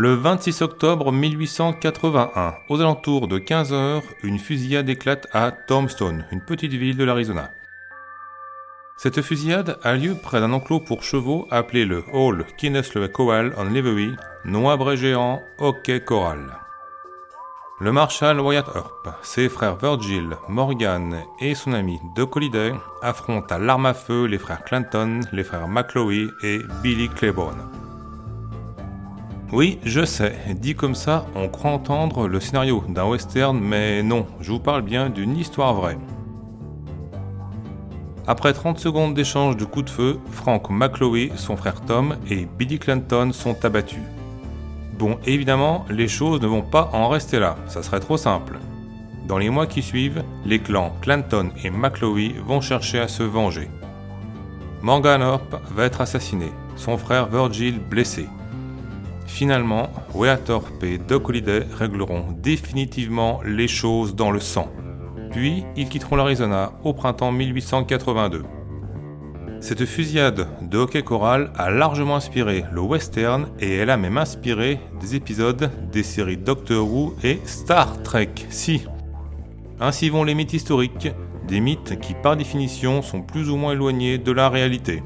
Le 26 octobre 1881, aux alentours de 15 heures, une fusillade éclate à Tombstone, une petite ville de l'Arizona. Cette fusillade a lieu près d'un enclos pour chevaux appelé le Hall Kinnesloe Cowal en Livery, nom abrégé en Hockey Coral. Le marshal Wyatt Earp, ses frères Virgil, Morgan et son ami Doc Holliday affrontent à l'arme à feu les frères Clanton, les frères McCloy et Billy Claiborne. Oui, je sais, dit comme ça, on croit entendre le scénario d'un western, mais non, je vous parle bien d'une histoire vraie. Après 30 secondes d'échange de coups de feu, Frank McCloy, son frère Tom et Billy Clanton sont abattus. Bon, évidemment, les choses ne vont pas en rester là, ça serait trop simple. Dans les mois qui suivent, les clans Clanton et McCloy vont chercher à se venger. Morgan Earp va être assassiné, son frère Virgil blessé. Finalement, Weathorpe et Doc Holliday régleront définitivement les choses dans le sang. Puis, ils quitteront l'Arizona au printemps 1882. Cette fusillade de hockey choral a largement inspiré le western et elle a même inspiré des épisodes des séries Doctor Who et Star Trek. Si. Ainsi vont les mythes historiques, des mythes qui par définition sont plus ou moins éloignés de la réalité.